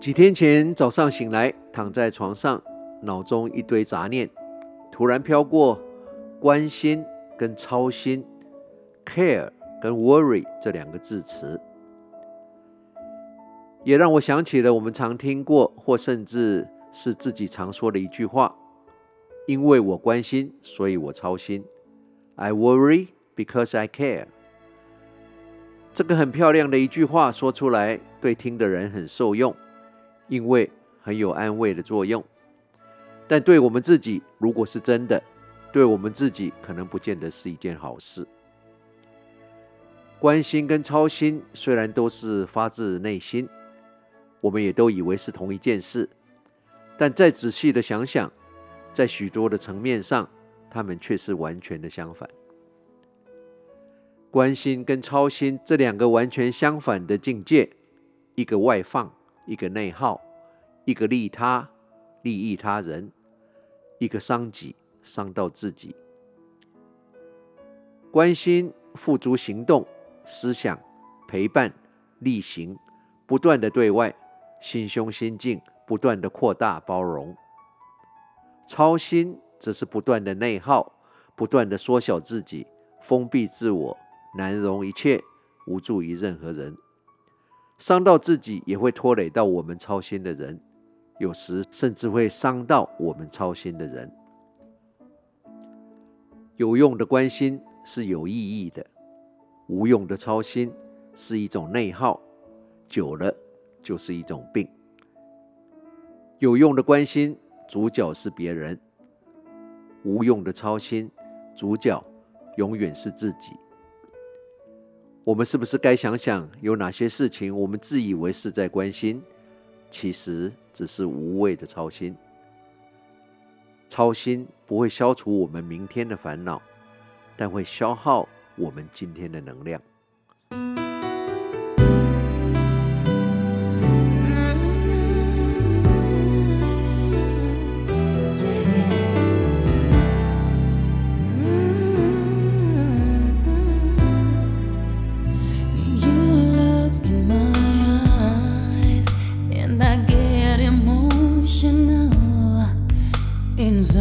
几天前早上醒来，躺在床上，脑中一堆杂念，突然飘过关心跟操心，care 跟 worry 这两个字词，也让我想起了我们常听过或甚至是自己常说的一句话：因为我关心，所以我操心。I worry because I care。这个很漂亮的一句话说出来，对听的人很受用。因为很有安慰的作用，但对我们自己，如果是真的，对我们自己可能不见得是一件好事。关心跟操心虽然都是发自内心，我们也都以为是同一件事，但再仔细的想想，在许多的层面上，他们却是完全的相反。关心跟操心这两个完全相反的境界，一个外放。一个内耗，一个利他，利益他人；一个伤己，伤到自己。关心付诸行动，思想陪伴力行，不断的对外，心胸心境不断的扩大包容。操心则是不断的内耗，不断的缩小自己，封闭自我，难容一切，无助于任何人。伤到自己，也会拖累到我们操心的人，有时甚至会伤到我们操心的人。有用的关心是有意义的，无用的操心是一种内耗，久了就是一种病。有用的关心，主角是别人；无用的操心，主角永远是自己。我们是不是该想想，有哪些事情我们自以为是在关心，其实只是无谓的操心。操心不会消除我们明天的烦恼，但会消耗我们今天的能量。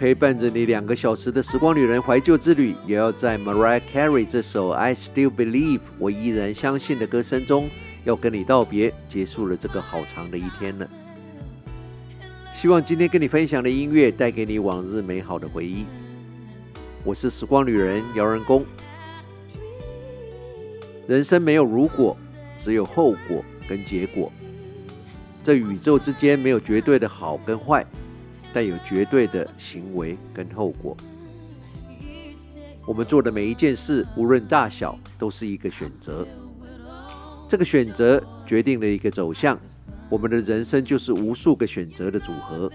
陪伴着你两个小时的时光旅人怀旧之旅，也要在 Mariah Carey 这首 I Still Believe 我依然相信的歌声中，要跟你道别，结束了这个好长的一天了。希望今天跟你分享的音乐带给你往日美好的回忆。我是时光旅人姚仁公。人生没有如果，只有后果跟结果。这宇宙之间没有绝对的好跟坏。但有绝对的行为跟后果。我们做的每一件事，无论大小，都是一个选择。这个选择决定了一个走向。我们的人生就是无数个选择的组合。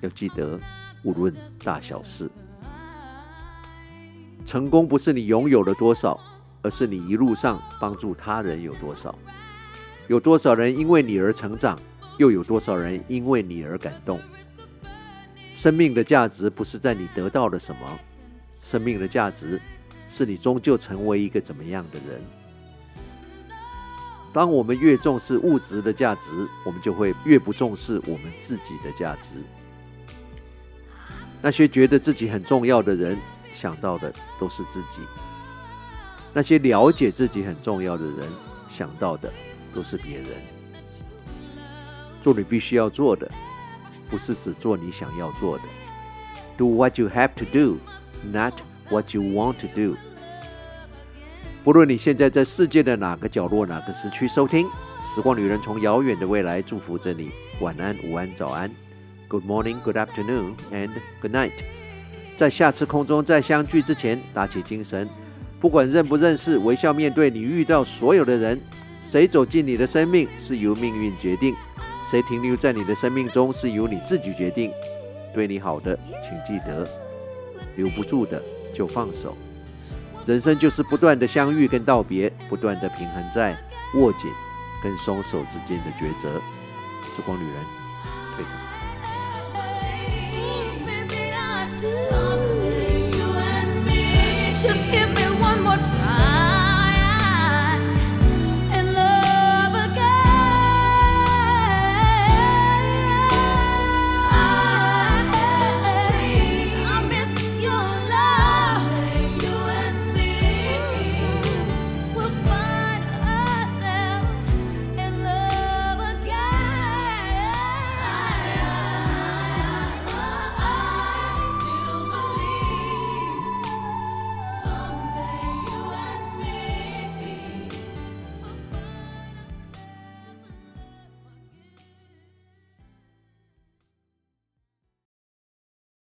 要记得，无论大小事，成功不是你拥有了多少，而是你一路上帮助他人有多少。有多少人因为你而成长，又有多少人因为你而感动。生命的价值不是在你得到了什么，生命的价值是你终究成为一个怎么样的人。当我们越重视物质的价值，我们就会越不重视我们自己的价值。那些觉得自己很重要的人，想到的都是自己；那些了解自己很重要的人，想到的都是别人。做你必须要做的。不是只做你想要做的，Do what you have to do, not what you want to do。不论你现在在世界的哪个角落、哪个时区收听，时光旅人从遥远的未来祝福着你。晚安、午安、早安，Good morning, Good afternoon, and Good night。在下次空中再相聚之前，打起精神，不管认不认识，微笑面对你遇到所有的人。谁走进你的生命，是由命运决定。谁停留在你的生命中是由你自己决定对你好的请记得留不住的就放手人生就是不断的相遇跟道别不断的平衡在握紧跟双手之间的抉择时光女人退场